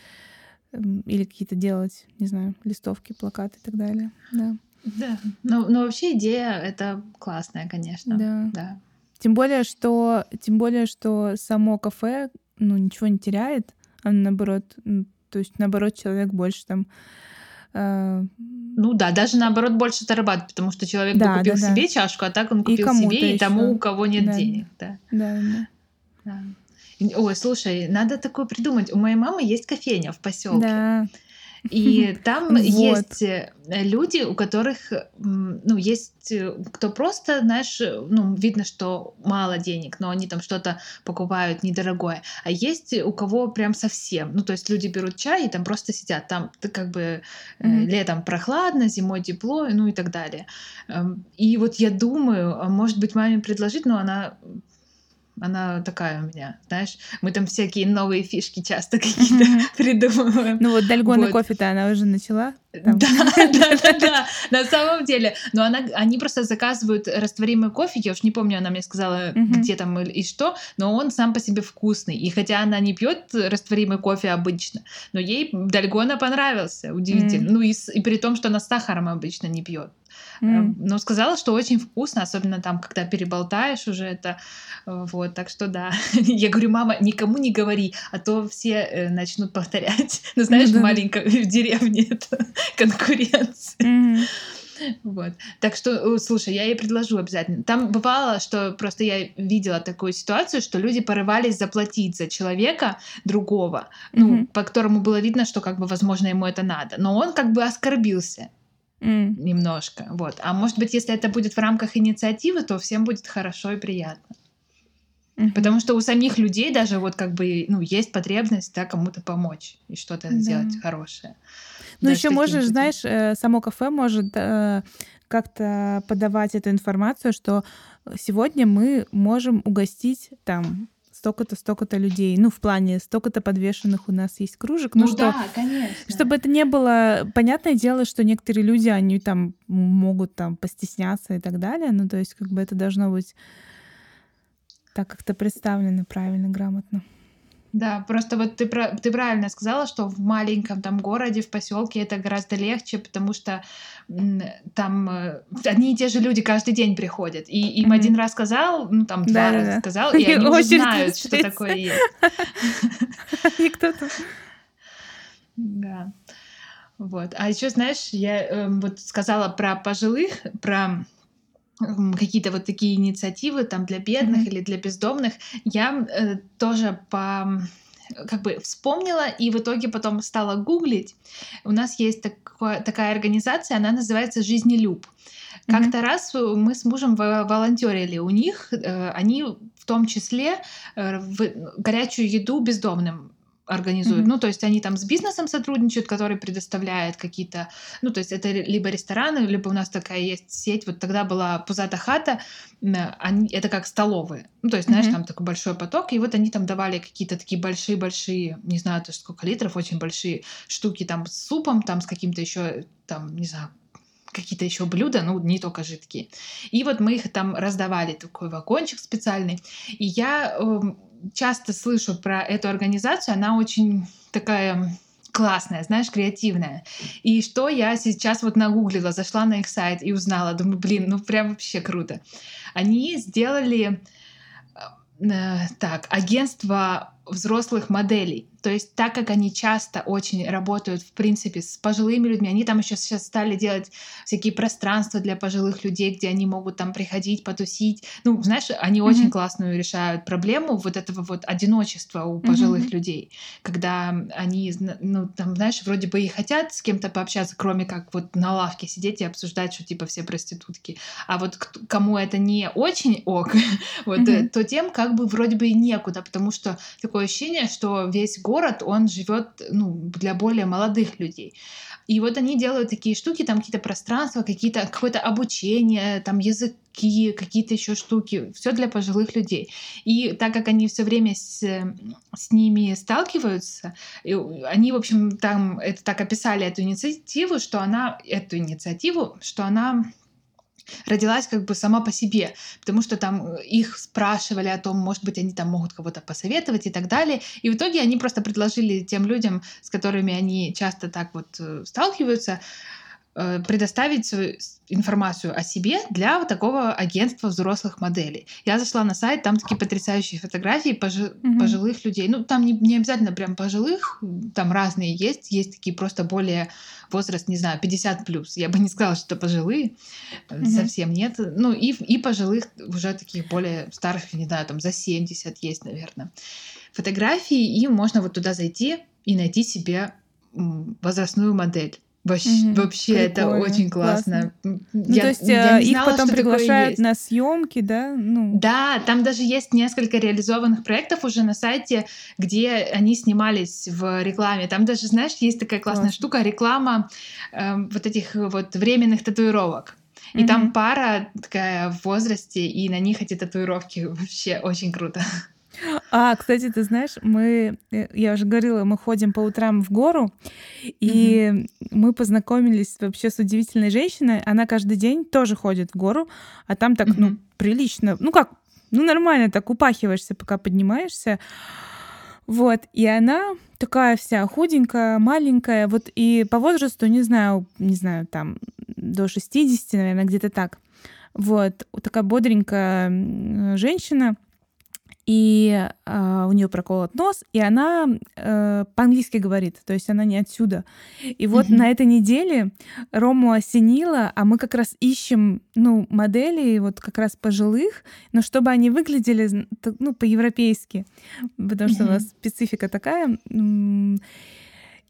S2: или какие-то делать, не знаю, листовки, плакаты и так далее, да.
S3: Да, но, но вообще идея это классная, конечно. Да. да.
S2: Тем более, что тем более, что само кафе ну, ничего не теряет, а наоборот, то есть наоборот, человек больше там
S3: э, ну да, даже наоборот больше зарабатывает, потому что человек да, купил да, себе да. чашку, а так он купил и себе и тому, у кого нет да. денег. Да. Да, да. да. Ой, слушай, надо такое придумать. У моей мамы есть кофейня в поселке. Да. И *laughs* там вот. есть э, люди, у которых, ну, есть э, кто просто, знаешь, ну, видно, что мало денег, но они там что-то покупают недорогое. А есть у кого прям совсем. Ну, то есть люди берут чай и там просто сидят. Там как бы mm-hmm. летом прохладно, зимой тепло, ну и так далее. Эм, и вот я думаю, а может быть, маме предложить, но она она такая у меня, знаешь. Мы там всякие новые фишки часто *laughs* какие-то придумываем.
S2: Ну вот дальгоны вот. кофе-то она уже начала. *laughs* *laughs*
S3: Да, да, да, да, на самом деле. Но она, они просто заказывают растворимый кофе, я уж не помню, она мне сказала, где там и что, но он сам по себе вкусный. И хотя она не пьет растворимый кофе обычно, но ей дальгона понравился, удивительно. Ну и, и при том, что она с сахаром обычно не пьет. Mm. Но сказала, что очень вкусно, особенно там, когда переболтаешь уже это. Вот, так что да. *laughs* Я говорю, мама, никому не говори, а то все э, начнут повторять. *laughs* Ну, знаешь, mm-hmm. маленько *laughs* в деревне это конкуренция. Mm-hmm. Вот. Так что, слушай, я ей предложу обязательно. Там бывало, что просто я видела такую ситуацию, что люди порывались заплатить за человека другого, mm-hmm. ну, по которому было видно, что, как бы, возможно, ему это надо. Но он как бы оскорбился mm. немножко. Вот. А может быть, если это будет в рамках инициативы, то всем будет хорошо и приятно. Угу. Потому что у самих людей даже вот как бы, ну, есть потребность, да, кому-то помочь и что-то да. сделать хорошее.
S2: Ну, еще можешь, знаешь, э, само кафе может э, как-то подавать эту информацию, что сегодня мы можем угостить там столько-то, столько-то людей. Ну, в плане столько-то подвешенных у нас есть кружек.
S3: Ну, ну что, да, конечно.
S2: Чтобы это не было... Понятное дело, что некоторые люди, они там могут там постесняться и так далее. Ну, то есть как бы это должно быть так как-то представлено правильно, грамотно.
S3: Да, просто вот ты, ты правильно сказала, что в маленьком там городе, в поселке это гораздо легче, потому что там э, одни и те же люди каждый день приходят. И им mm-hmm. один раз сказал, ну там два да, раза да. сказал, *laughs* и они уже знают, что такое есть. *laughs*
S2: И кто-то. *laughs*
S3: Да. Вот. А еще, знаешь, я э, вот сказала про пожилых, про какие-то вот такие инициативы там для бедных mm-hmm. или для бездомных, я э, тоже по как бы вспомнила и в итоге потом стала гуглить. У нас есть такое, такая организация, она называется «Жизнелюб». Как-то mm-hmm. раз мы с мужем волонтерили у них, э, они в том числе э, горячую еду бездомным организуют. Mm-hmm. Ну, то есть они там с бизнесом сотрудничают, который предоставляет какие-то, ну, то есть это либо рестораны, либо у нас такая есть сеть. Вот тогда была Пузата хата, они, это как столовые. Ну, то есть, знаешь, mm-hmm. там такой большой поток, и вот они там давали какие-то такие большие-большие, не знаю, то сколько литров, очень большие штуки там с супом, там с каким-то еще, там, не знаю, какие-то еще блюда, ну, не только жидкие. И вот мы их там раздавали, такой вагончик специальный. И я э, часто слышу про эту организацию, она очень такая классная, знаешь, креативная. И что я сейчас вот нагуглила, зашла на их сайт и узнала, думаю, блин, ну прям вообще круто. Они сделали э, так, агентство взрослых моделей. То есть так как они часто очень работают, в принципе, с пожилыми людьми, они там еще сейчас стали делать всякие пространства для пожилых людей, где они могут там приходить, потусить. Ну, знаешь, они mm-hmm. очень классную решают проблему вот этого вот одиночества у пожилых mm-hmm. людей, когда они, ну, там, знаешь, вроде бы и хотят с кем-то пообщаться, кроме как вот на лавке сидеть и обсуждать, что типа все проститутки. А вот кому это не очень ок, *laughs* вот, mm-hmm. то тем как бы вроде бы и некуда, потому что такое ощущение, что весь город, он живет ну, для более молодых людей. И вот они делают такие штуки, там какие-то пространства, какие-то какое-то обучение, там языки, какие-то еще штуки, все для пожилых людей. И так как они все время с, с ними сталкиваются, они, в общем, там это так описали эту инициативу, что она эту инициативу, что она родилась как бы сама по себе, потому что там э, их спрашивали о том, может быть, они там могут кого-то посоветовать и так далее. И в итоге они просто предложили тем людям, с которыми они часто так вот э, сталкиваются, предоставить свою информацию о себе для вот такого агентства взрослых моделей. Я зашла на сайт, там такие потрясающие фотографии пожи- mm-hmm. пожилых людей. Ну, там не, не обязательно прям пожилых, там разные есть. Есть такие просто более возраст, не знаю, 50 плюс. Я бы не сказала, что пожилые, mm-hmm. совсем нет. Ну, и, и пожилых уже таких более старых, не знаю, там за 70 есть, наверное. Фотографии, и можно вот туда зайти и найти себе возрастную модель. Вообще, вообще это очень классно. классно.
S2: Ну, я, то есть я э, их знала, потом приглашают на съемки, да? Ну.
S3: Да, там даже есть несколько реализованных проектов уже на сайте, где они снимались в рекламе. Там даже, знаешь, есть такая классная Класс. штука, реклама э, вот этих вот временных татуировок. И mm там пара такая в возрасте, и на них эти татуировки вообще очень круто.
S2: А, кстати, ты знаешь, мы, э, я уже говорила, мы ходим по утрам в гору, и mm-hmm. мы познакомились вообще с удивительной женщиной. Она каждый день тоже ходит в гору, а там так, mm-hmm. ну, прилично, ну как, ну нормально, так упахиваешься, пока поднимаешься. Вот, и она такая вся худенькая, маленькая, вот и по возрасту, не знаю, не знаю, там до 60, наверное, где-то так. Вот, такая бодренькая женщина — и э, у нее проколот нос, и она э, по-английски говорит, то есть она не отсюда. И вот mm-hmm. на этой неделе Рому осенило, а мы как раз ищем, ну, модели вот как раз пожилых, но чтобы они выглядели, ну, по-европейски, потому mm-hmm. что у нас специфика такая.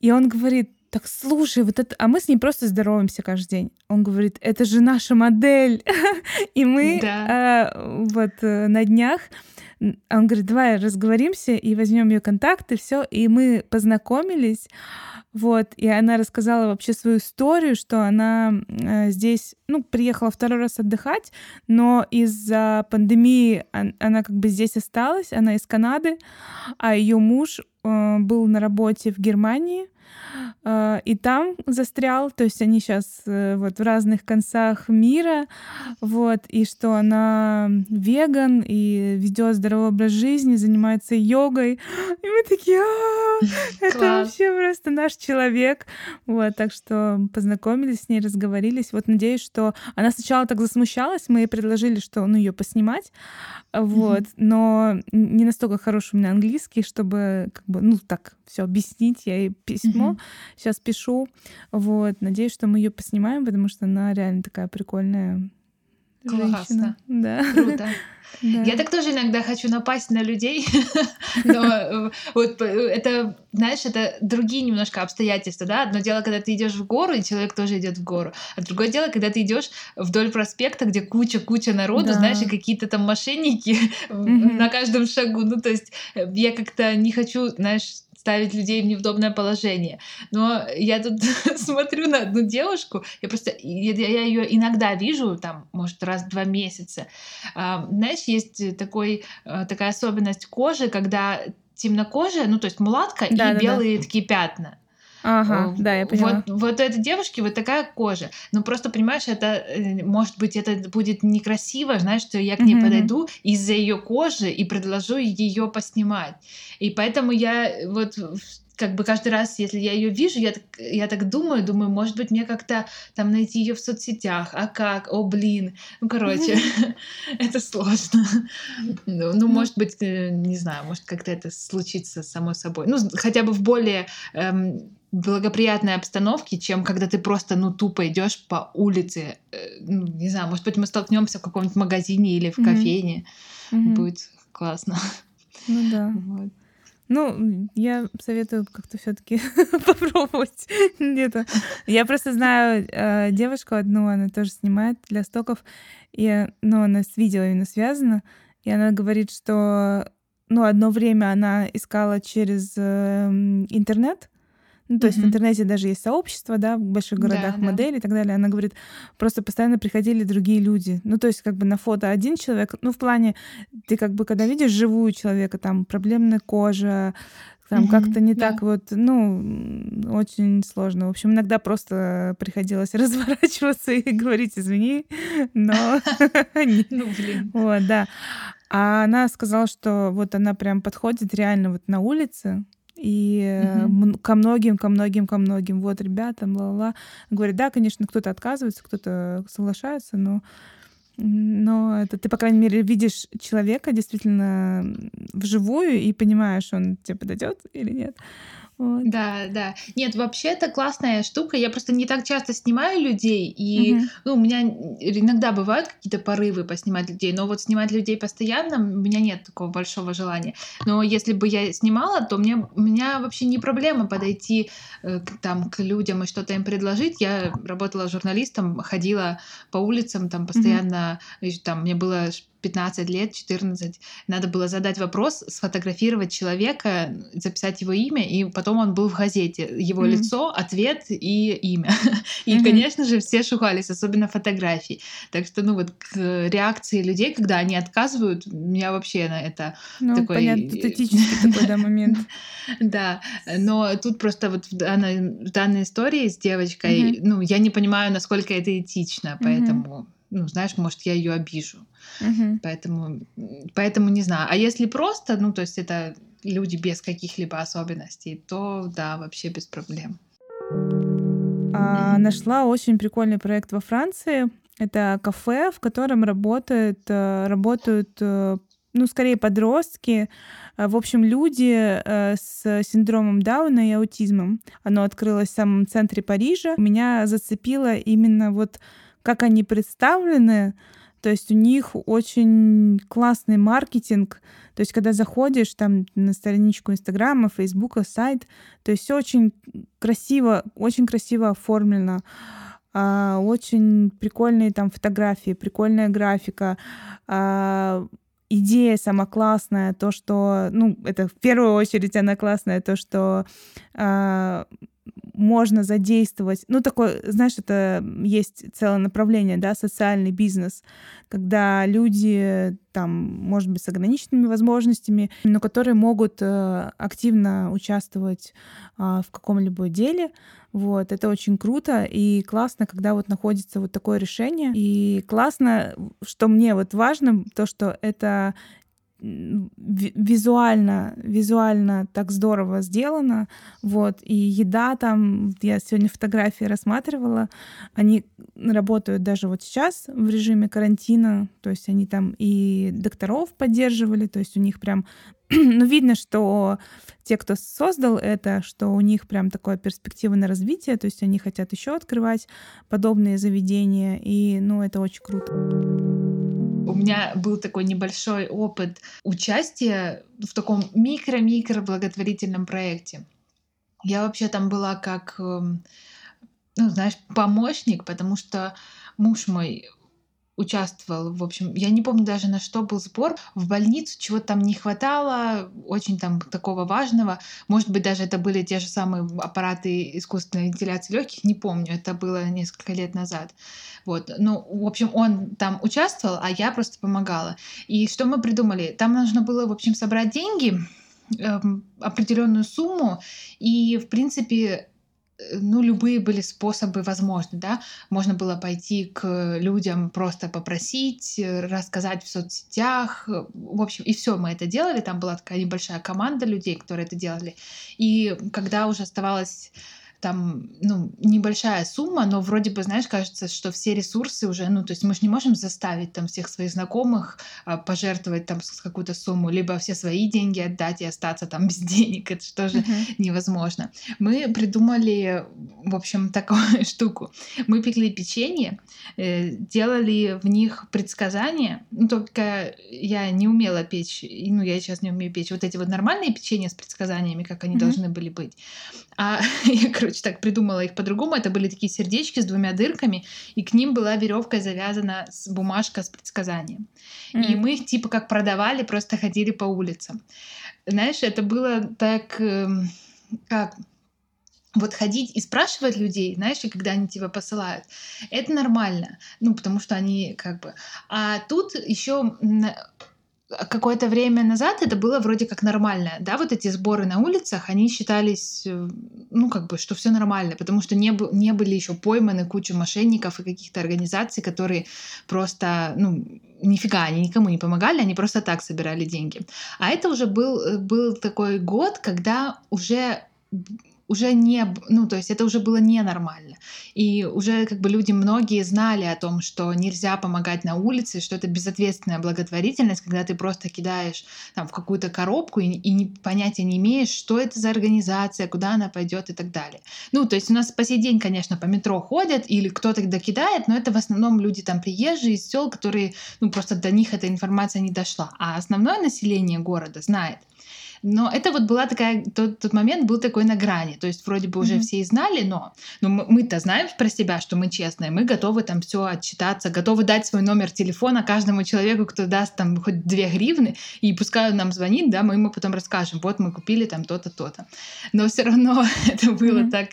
S2: И он говорит, так слушай, вот это, а мы с ней просто здороваемся каждый день. Он говорит, это же наша модель, *laughs* и мы да. э, вот э, на днях Он говорит, давай разговоримся и возьмем ее контакты, все. И мы познакомились. Вот, и она рассказала вообще свою историю, что она э, здесь, ну, приехала второй раз отдыхать, но из-за пандемии он, она как бы здесь осталась, она из Канады, а ее муж э, был на работе в Германии, и там застрял, то есть они сейчас э, вот в разных концах мира, вот, и что она веган и ведет здоровый образ жизни, занимается йогой, и мы такие, «А, *laughs* это вообще просто наш человек, вот, так что познакомились с ней, разговорились, вот, надеюсь, что она сначала так засмущалась, мы ей предложили, что, ну, ее поснимать, вот, но не настолько хороший у меня английский, чтобы, как бы, ну, так все объяснить, я ей письмо, Сейчас пишу. Вот. Надеюсь, что мы ее поснимаем, потому что она реально такая прикольная Классно. Женщина. Да.
S3: Круто. *laughs* Да. Я так тоже иногда хочу напасть на людей, *laughs* но э, вот э, это, знаешь, это другие немножко обстоятельства, да. Одно дело, когда ты идешь в гору, и человек тоже идет в гору, а другое дело, когда ты идешь вдоль проспекта, где куча-куча народу, да. знаешь, и какие-то там мошенники *laughs* на каждом шагу. Ну, то есть э, я как-то не хочу, знаешь, ставить людей в неудобное положение. Но я тут *laughs* смотрю на одну девушку, я просто, я, я ее иногда вижу, там, может, раз в два месяца. А, знаешь, есть такой, э, такая особенность кожи, когда темнокожая, ну, то есть мулатка да, и да, белые да. такие пятна.
S2: Ага, да, я поняла.
S3: Вот, вот у этой девушки вот такая кожа. Ну, просто, понимаешь, это, э, может быть, это будет некрасиво, знаешь, что я к ней mm-hmm. подойду из-за ее кожи и предложу ее поснимать. И поэтому я вот как бы каждый раз, если я ее вижу, я так, я так думаю, думаю, может быть, мне как-то там найти ее в соцсетях, а как, о, блин, ну, короче, *laughs* это сложно. Ну, ну, может быть, э, не знаю, может, как-то это случится само собой. Ну, хотя бы в более эм, благоприятной обстановке, чем когда ты просто, ну, тупо идешь по улице. Э, ну, не знаю, может быть, мы столкнемся в каком-нибудь магазине или в кофейне. Будет классно.
S2: Ну да. Вот. Ну, я советую как-то все-таки *laughs* попробовать *laughs* где-то. Я просто знаю э, девушку одну, она тоже снимает для стоков, и, ну, она с видео именно связана, и она говорит, что, ну, одно время она искала через э, интернет, ну, то mm-hmm. есть в интернете даже есть сообщество, да, в больших городах да, модели да. и так далее. Она говорит, просто постоянно приходили другие люди. Ну, то есть как бы на фото один человек, ну, в плане, ты как бы когда видишь живую человека, там проблемная кожа, там mm-hmm, как-то не да. так вот, ну, очень сложно. В общем, иногда просто приходилось *laughs* разворачиваться и говорить, извини, но... *laughs*
S3: Ну, блин.
S2: Вот, да. А она сказала, что вот она прям подходит реально вот на улице, и угу. ко многим, ко многим, ко многим, вот, ребята, ла-ла. Говорит, да, конечно, кто-то отказывается, кто-то соглашается, но но это ты, по крайней мере, видишь человека действительно вживую и понимаешь, он тебе подойдет или нет.
S3: Вот. Да, да. Нет, вообще это классная штука. Я просто не так часто снимаю людей, и угу. ну, у меня иногда бывают какие-то порывы поснимать людей, но вот снимать людей постоянно у меня нет такого большого желания. Но если бы я снимала, то мне, у меня вообще не проблема подойти э, там к людям и что-то им предложить. Я работала журналистом, ходила по улицам, там постоянно, угу. там мне было 15 лет, 14, надо было задать вопрос, сфотографировать человека, записать его имя, и потом он был в газете. Его mm-hmm. лицо, ответ и имя. *laughs* И, mm-hmm. конечно же, все шухались, особенно фотографии. Так что, ну вот, к реакции людей, когда они отказывают, у меня вообще на это
S2: ну, такой... понятно, этический *laughs* такой, да, момент. *laughs*
S3: Да, но тут просто вот в данной, в данной истории с девочкой, ну, я не понимаю, насколько это этично, поэтому ну, знаешь, может, я ее обижу.
S2: Угу.
S3: Поэтому, поэтому не знаю. А если просто, ну, то есть это люди без каких-либо особенностей, то да, вообще без проблем.
S2: А, нашла очень прикольный проект во Франции. Это кафе, в котором работают, э, работают э, ну, скорее подростки, э, в общем, люди с синдромом Дауна и аутизмом. Оно открылось в самом центре Парижа. Меня зацепило именно вот как они представлены, то есть у них очень классный маркетинг. То есть когда заходишь там на страничку Инстаграма, Фейсбука, сайт, то есть все очень красиво, очень красиво оформлено. А, очень прикольные там фотографии, прикольная графика. А, идея сама классная, то, что, ну, это в первую очередь она классная, то, что э, можно задействовать, ну, такое, знаешь, это есть целое направление, да, социальный бизнес, когда люди, там, может быть, с ограниченными возможностями, но которые могут э, активно участвовать э, в каком-либо деле, вот, это очень круто и классно, когда вот находится вот такое решение. И классно, что мне вот важно, то, что это визуально, визуально так здорово сделано, вот, и еда там, я сегодня фотографии рассматривала, они работают даже вот сейчас в режиме карантина, то есть они там и докторов поддерживали, то есть у них прям, *clears throat* ну, видно, что те, кто создал это, что у них прям такое перспектива на развитие, то есть они хотят еще открывать подобные заведения, и, ну, это очень круто.
S3: У меня был такой небольшой опыт участия в таком микро-микро благотворительном проекте. Я вообще там была как, эм, ну, знаешь, помощник, потому что муж мой участвовал. В общем, я не помню даже на что был сбор. В больницу чего-то там не хватало, очень там такого важного. Может быть, даже это были те же самые аппараты искусственной вентиляции легких, не помню. Это было несколько лет назад. Вот. Ну, в общем, он там участвовал, а я просто помогала. И что мы придумали? Там нужно было, в общем, собрать деньги, эм, определенную сумму, и, в принципе, ну, любые были способы возможны, да. Можно было пойти к людям, просто попросить, э, рассказать в соцсетях. Э, в общем, и все мы это делали. Там была такая небольшая команда людей, которые это делали. И когда уже оставалось там, ну, небольшая сумма, но вроде бы, знаешь, кажется, что все ресурсы уже, ну, то есть мы же не можем заставить там всех своих знакомых а, пожертвовать там какую-то сумму, либо все свои деньги отдать и остаться там *laughs* без денег, это же тоже uh-huh. невозможно. Мы придумали, в общем, такую *laughs* штуку. Мы пекли печенье, э, делали в них предсказания, ну, только я не умела печь, ну, я сейчас не умею печь, вот эти вот нормальные печенья с предсказаниями, как они uh-huh. должны были быть. А *laughs* я, короче, так придумала их по-другому. Это были такие сердечки с двумя дырками, и к ним была веревка завязана бумажка с предсказанием. Mm-hmm. И мы их типа как продавали, просто ходили по улицам. Знаешь, это было так, эм, как вот ходить и спрашивать людей, знаешь, и когда они тебя посылают, это нормально, ну, потому что они как бы... А тут еще какое-то время назад это было вроде как нормально, да, вот эти сборы на улицах, они считались, э, ну, как бы, что все нормально, потому что не, не были еще пойманы куча мошенников и каких-то организаций, которые просто, ну, нифига, они никому не помогали, они просто так собирали деньги. А это уже был, э, был такой год, когда уже уже не, ну, то есть это уже было ненормально. И уже как бы люди многие знали о том, что нельзя помогать на улице, что это безответственная благотворительность, когда ты просто кидаешь там в какую-то коробку и, и не, понятия не имеешь, что это за организация, куда она пойдет и так далее. Ну, то есть у нас по сей день, конечно, по метро ходят или кто-то докидает, но это в основном люди там приезжие из сел, которые, ну, просто до них эта информация не дошла. А основное население города знает. Но это вот была такая, тот, тот момент был такой на грани. То есть вроде бы уже mm-hmm. все и знали, но, но мы-то знаем про себя, что мы честные, мы готовы там все отчитаться, готовы дать свой номер телефона каждому человеку, кто даст там хоть две гривны, и пускай он нам звонит, да, мы ему потом расскажем, вот мы купили там то-то, то-то. Но все равно *laughs* это было mm-hmm. так,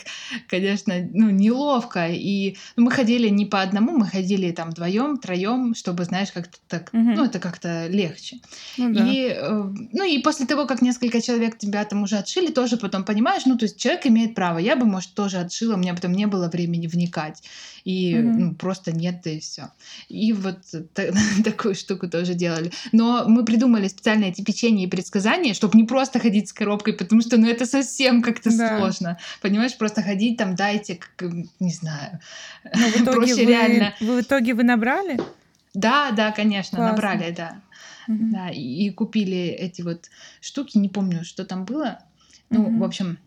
S3: конечно, ну, неловко. И ну, мы ходили не по одному, мы ходили там вдвоем, троем, чтобы, знаешь, как-то так, mm-hmm. ну, это как-то легче. Ну, да. И, э, ну, и после того, как несколько несколько человек тебя там уже отшили, тоже потом понимаешь, ну, то есть человек имеет право. Я бы, может, тоже отшила, у меня потом не было времени вникать. И mm-hmm. ну, просто нет, да и все. И вот та- *laughs* такую штуку тоже делали. Но мы придумали специально эти печенья и предсказания, чтобы не просто ходить с коробкой, потому что, ну, это совсем как-то да. сложно. Понимаешь, просто ходить там, дайте, как, не знаю.
S2: Но в *laughs* итоге Проще вы, реально. В итоге вы набрали?
S3: Да, да, конечно, Классно. набрали, да. Mm-hmm. Да, и, и купили эти вот штуки, не помню, что там было. Ну, mm-hmm. в общем,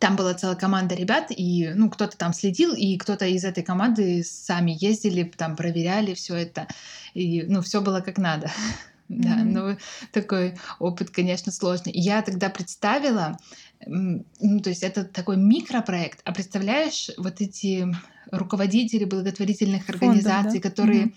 S3: там была целая команда ребят, и ну кто-то там следил, и кто-то из этой команды сами ездили, там проверяли все это, и ну все было как надо. Mm-hmm. *laughs* Да, ну такой опыт, конечно, сложный. И я тогда представила, ну то есть это такой микропроект, а представляешь вот эти руководители благотворительных организаций, Фонда, да? которые mm-hmm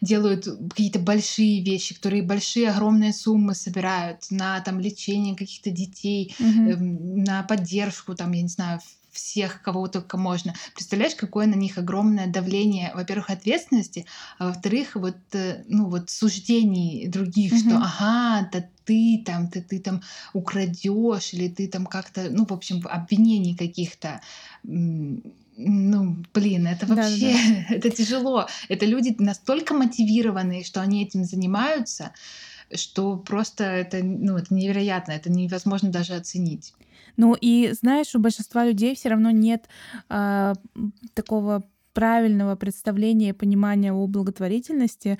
S3: делают какие-то большие вещи, которые большие, огромные суммы собирают на там лечение каких-то детей,
S2: Мгм.
S3: эм, на поддержку, там, я не знаю, всех, кого только можно. Представляешь, какое на них огромное давление, во-первых, ответственности, а во-вторых, вот, э, ну, вот суждений других, что
S2: Мгм.
S3: ага, да ты там, ты, ты там украдешь, или ты там как-то, ну, в общем, обвинений каких-то. Ну, блин, это вообще, *laughs* это тяжело. Это люди настолько мотивированные, что они этим занимаются, что просто это, ну, это невероятно, это невозможно даже оценить.
S2: Ну и знаешь, у большинства людей все равно нет м, такого правильного представления и понимания о благотворительности,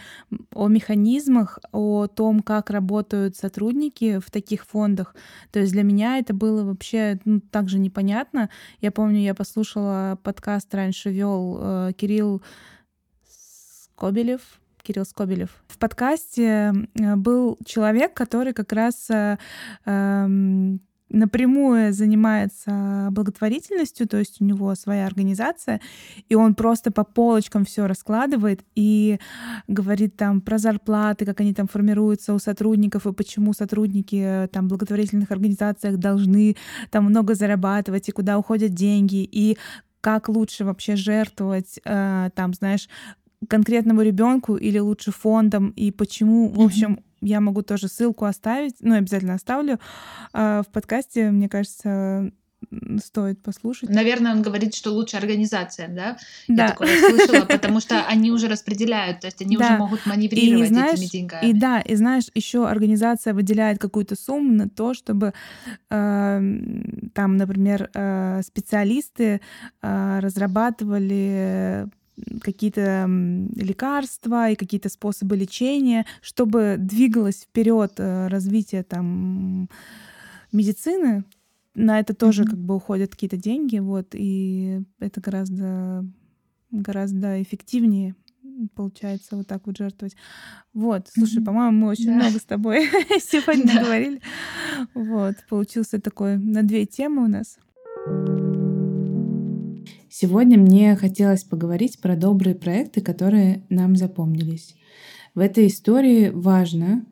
S2: о механизмах, о том, как работают сотрудники в таких фондах. То есть для меня это было вообще ну, также непонятно. Я помню, я послушала подкаст раньше вел э, Кирилл Скобелев, Кирилл Скобелев. В подкасте э, был человек, который как раз э, эм, напрямую занимается благотворительностью, то есть у него своя организация, и он просто по полочкам все раскладывает и говорит там про зарплаты, как они там формируются у сотрудников и почему сотрудники э, там благотворительных организациях должны там много зарабатывать и куда уходят деньги и как лучше вообще жертвовать, э, там, знаешь, конкретному ребенку или лучше фондом и почему, в общем, я могу тоже ссылку оставить, ну, обязательно оставлю а, в подкасте, мне кажется, стоит послушать.
S3: Наверное, он говорит, что лучше организация, да?
S2: Да.
S3: Я такое слышала, потому что *laughs* они уже распределяют, то есть они уже
S2: Да.
S3: могут маневрировать
S2: И знаешь,
S3: этими
S2: и
S3: деньгами.
S2: да, и знаешь, еще организация выделяет какую-то сумму на то, чтобы эм, там, например, э, специалисты э, разрабатывали какие-то лекарства и какие-то способы лечения, чтобы двигалось вперед э, развитие там медицины. На это тоже
S3: Мгм.
S2: как бы уходят какие-то деньги, вот, и это гораздо гораздо эффективнее получается вот так вот жертвовать. Вот, слушай,
S3: Мгм.
S2: по-моему, мы очень
S3: Да.
S2: много с тобой *laughs* сегодня
S3: Да.
S2: говорили. Вот, получился такой на две темы у нас.
S1: Сегодня мне хотелось поговорить про добрые проекты, которые нам запомнились. В этой истории важно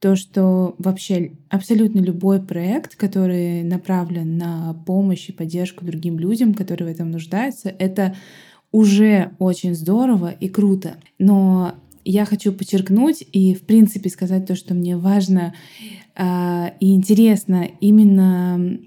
S1: то, что вообще абсолютно любой проект, который направлен на помощь и поддержку другим людям, которые в этом нуждаются, это уже очень здорово и круто. Но я хочу подчеркнуть и, в принципе, сказать то, что мне важно а, и интересно именно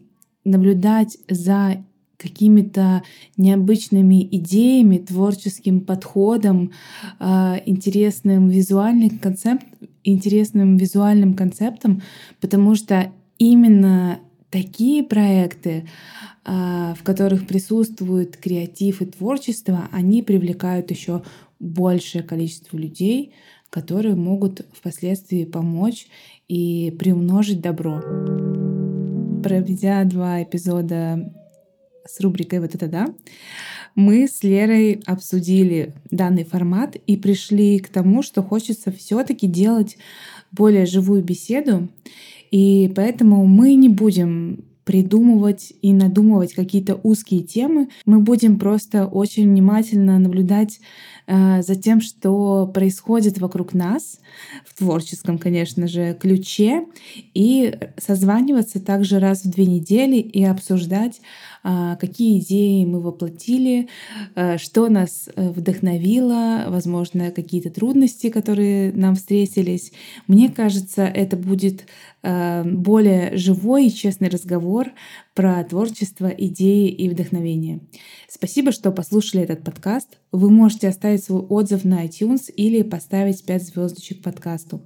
S1: наблюдать за какими-то необычными идеями, творческим подходом, а, интересным визуальным концепт, интересным визуальным концептом, потому что именно такие проекты, а, в которых присутствует креатив и творчество, они привлекают еще большее количество людей, которые могут впоследствии помочь и приумножить добро. Проведя два эпизода с рубрикой «Вот это да», мы с Лерой обсудили данный формат и пришли к тому, что хочется все таки делать более живую беседу, и поэтому мы не будем придумывать и надумывать какие-то узкие темы. Мы будем просто очень внимательно наблюдать э, за тем, что происходит вокруг нас, в творческом, конечно же, ключе, и созваниваться также раз в две недели и обсуждать, какие идеи мы воплотили, э, что нас э, вдохновило, возможно, какие-то трудности, которые нам встретились. Мне кажется, это будет э, более живой и честный разговор про творчество, идеи и вдохновение. Спасибо, что послушали этот подкаст. Вы можете оставить свой отзыв на iTunes или поставить 5 звездочек подкасту.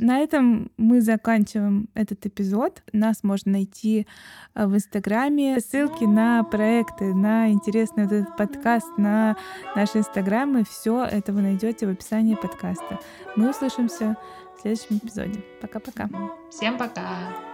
S2: На этом мы заканчиваем этот эпизод. Нас можно найти э, в Инстаграме. Ссылки на проекты, на интересный вот этот подкаст, на наши Инстаграмы. Все это вы найдете в описании подкаста. Мы услышимся в следующем эпизоде. Пока-пока.
S3: Всем пока!